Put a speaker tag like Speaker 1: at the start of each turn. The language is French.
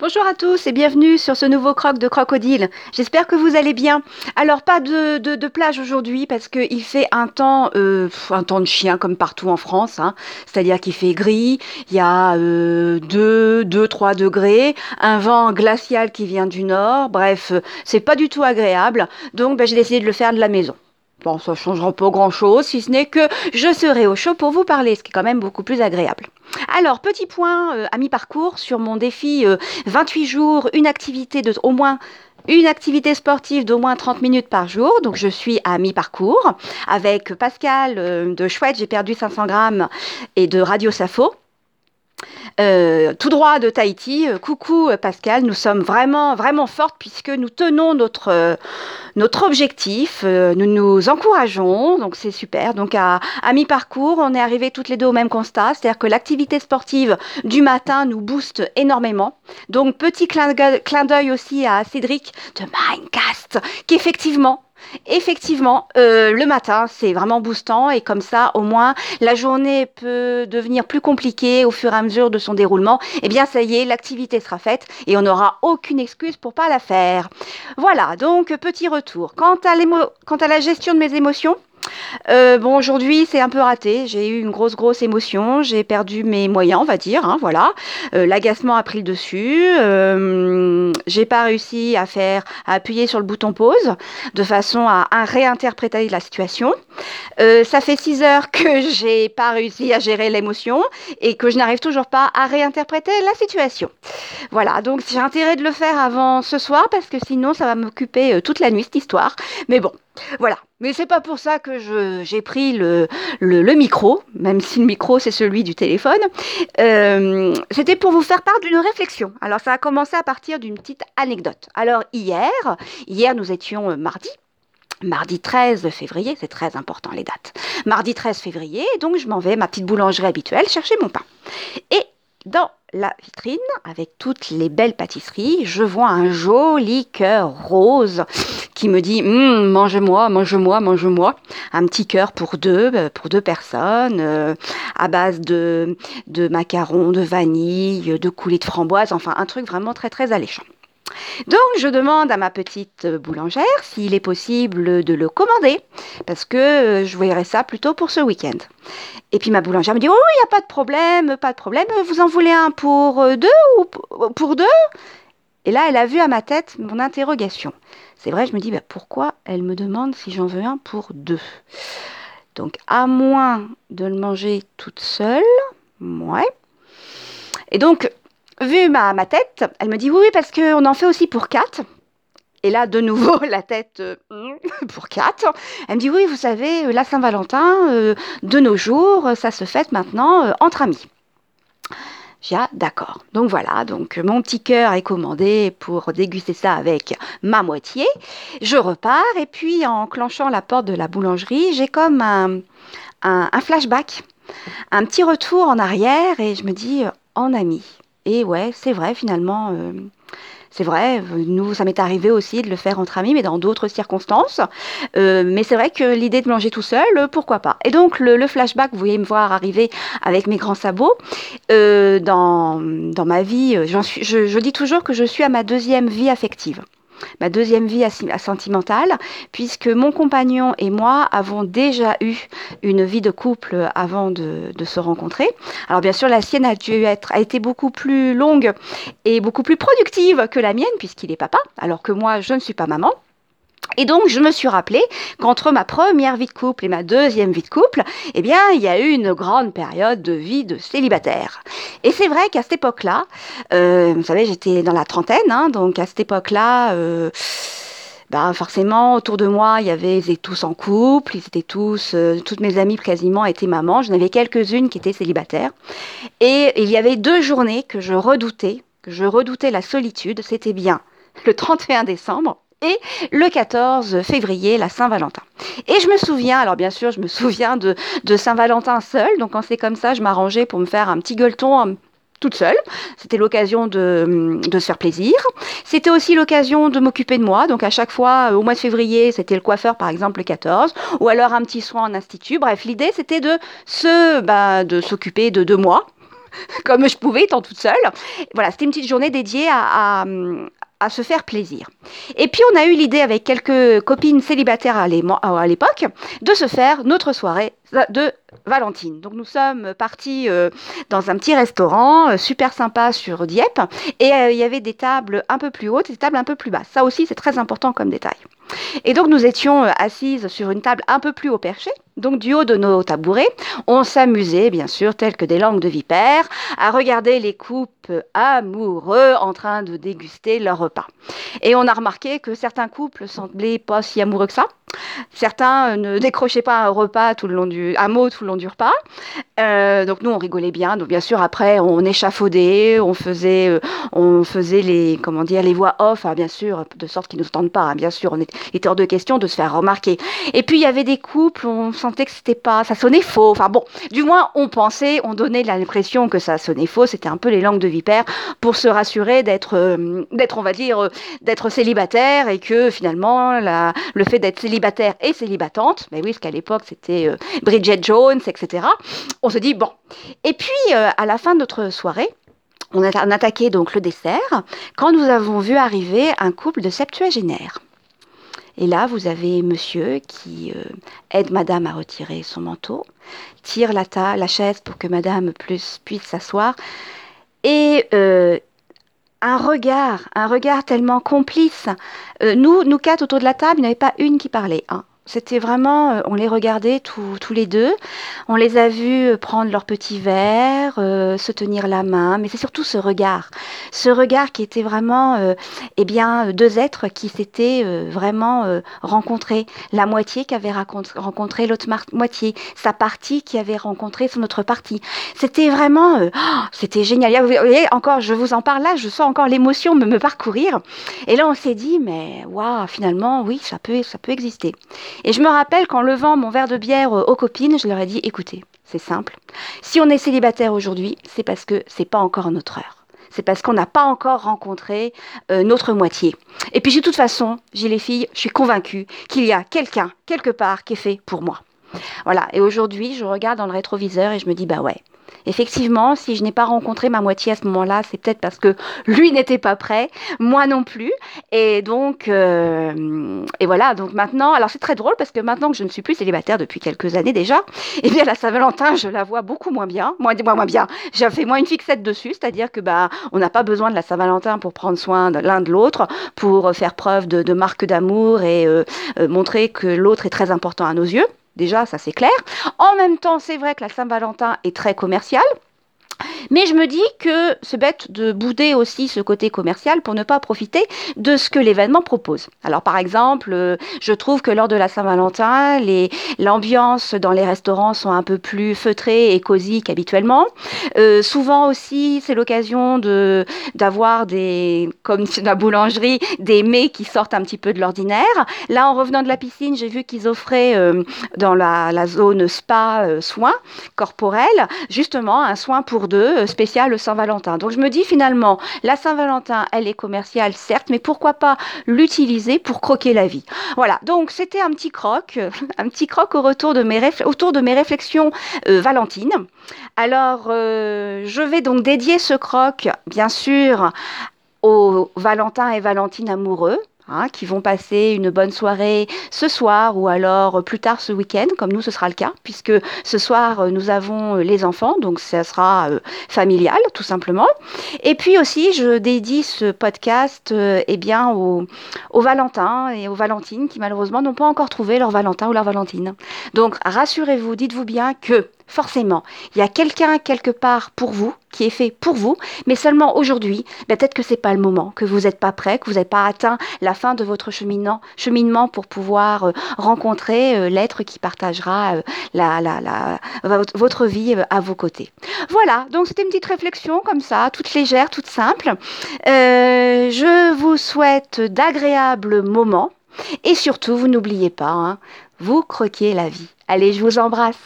Speaker 1: Bonjour à tous et bienvenue sur ce nouveau croc de crocodile. J'espère que vous allez bien. Alors pas de, de, plage aujourd'hui parce qu'il fait un temps, euh, un temps de chien comme partout en France. Hein. C'est-à-dire qu'il fait gris, il y a 2, 2, 3 degrés, un vent glacial qui vient du nord. Bref, c'est pas du tout agréable. Donc ben, j'ai décidé de le faire de la maison. Bon, ça changera pas grand-chose, si ce n'est que je serai au chaud pour vous parler, ce qui est quand même beaucoup plus agréable. Alors, petit point euh, à mi-parcours sur mon défi 28 euh, jours, une activité de au moins une activité sportive d'au moins 30 minutes par jour. Donc, je suis à mi-parcours avec Pascal euh, de Chouette, j'ai perdu 500 grammes, et de Radio Safo. Euh, tout droit de Tahiti. Euh, coucou euh, Pascal, nous sommes vraiment, vraiment fortes puisque nous tenons notre, notre objectif, nous nous encourageons, donc c'est super. Donc à, à mi-parcours, on est arrivés toutes les deux au même constat, c'est-à-dire que l'activité sportive du matin nous booste énormément. Donc petit clin d'œil aussi à Cédric de Mindcast, qui effectivement Effectivement, euh, le matin, c'est vraiment boostant et comme ça, au moins, la journée peut devenir plus compliquée au fur et à mesure de son déroulement. Eh bien, ça y est, l'activité sera faite et on n'aura aucune excuse pour pas la faire. Voilà, donc petit retour. Quant à, quant à la gestion de mes émotions, euh, bon, aujourd'hui, c'est un peu raté. J'ai eu une grosse, grosse émotion. J'ai perdu mes moyens, on va dire. Hein, voilà. Euh, l'agacement a pris le dessus. Euh, j'ai pas réussi à faire, à appuyer sur le bouton pause de façon à, réinterpréter la situation. Ça fait six heures que j'ai pas réussi à gérer l'émotion et que je n'arrive toujours pas à réinterpréter la situation. Voilà. Donc, j'ai intérêt de le faire avant ce soir parce que sinon, ça va m'occuper toute la nuit cette histoire. Mais bon, voilà. Mais c'est pas pour ça que j'ai pris le, micro, même si le micro c'est celui du téléphone. Euh, c'était pour vous faire part d'une réflexion. Alors ça a commencé à partir d'une petite anecdote. Alors hier, hier nous étions euh, mardi. Mardi 13 février, c'est très important les dates. Mardi 13 février, donc je m'en vais, ma petite boulangerie habituelle, chercher mon pain. Et dans la vitrine, avec toutes les belles pâtisseries, je vois un joli cœur rose qui me dit hum, mange-moi, mange-moi, mange-moi. Un petit cœur pour deux, euh, pour deux personnes, euh, à base de, macarons, de vanille, de coulis de framboise, enfin un truc vraiment très très alléchant. Donc je demande à ma petite boulangère s'il est possible de le commander, parce que euh, je voudrais ça plutôt pour ce week-end. Et puis ma boulangère me dit, oh, il n'y a pas de problème, pas de problème, vous en voulez un pour euh, deux ou pour deux? Et là, elle a vu à ma tête mon interrogation. C'est vrai, je me dis, bah, pourquoi elle me demande si j'en veux un pour deux? Donc, à moins de le manger toute seule, ouais. Et donc, vu ma, ma tête, elle me dit oui, parce qu'on en fait aussi pour quatre. Et là, de nouveau, la tête euh, pour quatre. Elle me dit oui, vous savez, euh, la Saint-Valentin, euh, de nos jours, ça se fête maintenant entre amis. J'ai ah, d'accord. Donc voilà, donc mon petit cœur est commandé pour déguster ça avec ma moitié. Je repars et puis en clenchant la porte de la boulangerie, j'ai comme un, un flashback, un petit retour en arrière et je me dis en ami. Et ouais, c'est vrai finalement. Euh, c'est vrai, nous, ça m'est arrivé aussi de le faire entre amis, mais dans d'autres circonstances. Euh, mais c'est vrai que l'idée de manger tout seul, euh, pourquoi pas. Et donc, le, flashback, vous voyez me voir arriver avec mes grands sabots. dans, dans ma vie, je dis toujours que je suis à ma deuxième vie affective ma deuxième vie sentimentale, puisque mon compagnon et moi avons déjà eu une vie de couple avant de, se rencontrer. Alors bien sûr, la sienne a dû être, a été beaucoup plus longue et beaucoup plus productive que la mienne, puisqu'il est papa, alors que moi, je ne suis pas maman. Et donc, je me suis rappelé qu'entre ma première vie de couple et ma deuxième vie de couple, eh bien, il y a eu une grande période de vie de célibataire. Et c'est vrai qu'à cette époque-là, euh, vous savez, j'étais dans la trentaine, hein, donc à cette époque-là, euh, ben forcément, autour de moi, il y avait, ils étaient tous en couple, ils étaient tous, euh, toutes mes amies quasiment étaient mamans. J'en avais quelques-unes qui étaient célibataires. Et il y avait deux journées que je redoutais, que je redoutais la solitude. C'était bien le 31 décembre et le 14 février, la Saint-Valentin. Et je me souviens, alors bien sûr, je me souviens de, Saint-Valentin seul, donc quand c'est comme ça, je m'arrangeais pour me faire un petit gueuleton euh, toute seule. C'était l'occasion de, se faire plaisir. C'était aussi l'occasion de m'occuper de moi. Donc à chaque fois, euh, au mois de février, c'était le coiffeur par exemple le 14, ou alors un petit soin en institut. Bref, l'idée c'était de se, bah, de s'occuper de, de moi comme je pouvais, étant toute seule. Voilà, c'était une petite journée dédiée à, à se faire plaisir. Et puis on a eu l'idée avec quelques copines célibataires à l'époque de se faire notre soirée de Valentine. Donc nous sommes partis euh, dans un petit restaurant euh, super sympa sur Dieppe et euh, il y avait des tables un peu plus hautes et des tables un peu plus basses. Ça aussi c'est très important comme détail. Et donc nous étions assises sur une table un peu plus haut perché. Donc du haut de nos tabourets, on s'amusait bien sûr, tels que des langues de vipère, à regarder les couples amoureux en train de déguster leur repas. Et on a remarqué que certains couples semblaient pas si amoureux que ça. Certains ne décrochaient pas un repas tout le long du, un mot tout le long du repas. Euh, donc nous on rigolait bien. Donc bien sûr après on échafaudait, on faisait, euh, on faisait les, comment dire, les voix off, hein, bien sûr, de sorte qu'ils ne se tendent pas. Hein, bien sûr, on était hors de question de se faire remarquer. Et puis il y avait des couples, on sentait que c'était pas, ça sonnait faux. Enfin bon, du moins on pensait, on donnait l'impression que ça sonnait faux. C'était un peu les langues de vipère pour se rassurer d'être, euh, d'être, on va dire, d'être célibataire et que finalement la, le fait d'être célibataire et célibatante, mais oui, parce qu'à l'époque c'était Bridget Jones, etc. On se dit bon. Et puis euh, à la fin de notre soirée, on a, attaqué donc le dessert quand nous avons vu arriver un couple de septuagénaires. Et là, vous avez monsieur qui euh, aide madame à retirer son manteau, tire la, chaise pour que madame puisse s'asseoir, et euh, un regard, un regard tellement complice. nous, nous quatre autour de la table, il n'y avait pas une qui parlait. Hein. C'était vraiment, euh, on les regardait tous les deux. On les a vus euh, prendre leur petit verre, euh, se tenir la main, mais c'est surtout ce regard. Ce regard qui était vraiment, eh bien, deux êtres qui s'étaient vraiment rencontrés. La moitié qui avait rencontré l'autre moitié. Sa partie qui avait rencontré son autre partie. C'était vraiment, oh, c'était génial. Vous voyez, encore, je vous en parle là, je sens encore l'émotion me, me parcourir. Et là, on s'est dit, mais waouh, finalement, oui, ça peut, ça peut exister. Et je me rappelle qu'en levant mon verre de bière euh, aux copines, je leur ai dit écoutez, c'est simple. Si on est célibataire aujourd'hui, c'est parce que c'est pas encore notre heure. C'est parce qu'on n'a pas encore rencontré euh, notre moitié. Et puis de toute façon, j'ai les filles, je suis convaincue qu'il y a quelqu'un quelque part qui est fait pour moi. Voilà. Et aujourd'hui, je regarde dans le rétroviseur et je me dis bah ouais, Effectivement, si je n'ai pas rencontré ma moitié à ce moment-là, c'est peut-être parce que lui n'était pas prêt, moi non plus. Et donc, euh, et voilà. Donc maintenant, alors c'est très drôle parce que maintenant que je ne suis plus célibataire depuis quelques années déjà, eh bien la Saint-Valentin, je la vois beaucoup moins bien, moins, moins, moins bien. J'ai fait moins une fixette dessus, c'est-à-dire que bah on n'a pas besoin de la Saint-Valentin pour prendre soin de l'un de l'autre, pour faire preuve de, marque d'amour et euh, euh, montrer que l'autre est très important à nos yeux. Déjà, ça c'est clair. En même temps, c'est vrai que la Saint-Valentin est très commerciale. Mais je me dis que c'est bête de bouder aussi ce côté commercial pour ne pas profiter de ce que l'événement propose. Alors par exemple, euh, je trouve que lors de la Saint-Valentin, l'ambiance dans les restaurants sont un peu plus feutrées et cosy qu'habituellement. Euh, souvent aussi, c'est l'occasion de d'avoir des, comme la boulangerie, des mets qui sortent un petit peu de l'ordinaire. Là, en revenant de la piscine, j'ai vu qu'ils offraient euh, dans la, zone spa soins corporels justement un soin pour deux euh, spécial Saint-Valentin. Donc je me dis finalement, la Saint-Valentin, elle est commerciale, certes, mais pourquoi pas l'utiliser pour croquer la vie Voilà, donc c'était un petit croc, un petit croc autour de mes réflexions euh, valentines. Alors, euh, je vais donc dédier ce croc, bien sûr, aux Valentin et Valentine amoureux, Hein, qui vont passer une bonne soirée ce soir ou alors plus tard ce week-end, comme nous ce sera le cas, puisque ce soir euh, nous avons euh, les enfants, donc ça sera euh, familial tout simplement. Et puis aussi, je dédie ce podcast eh bien, aux, aux Valentins et aux Valentines qui malheureusement n'ont pas encore trouvé leur Valentin ou leur Valentine. Donc rassurez-vous, dites-vous bien que forcément, il y a quelqu'un quelque part pour vous, qui est fait pour vous, mais seulement aujourd'hui, ben, peut-être que c'est pas le moment, que vous n'êtes pas prêt, que vous n'avez pas atteint la fin de votre cheminement, pour pouvoir euh, rencontrer euh, l'être qui partagera euh, la, votre vie à vos côtés. Voilà, donc c'était une petite réflexion comme ça, toute légère, toute simple. je vous souhaite d'agréables moments et surtout, vous n'oubliez pas, hein, vous croquez la vie. Allez, je vous embrasse.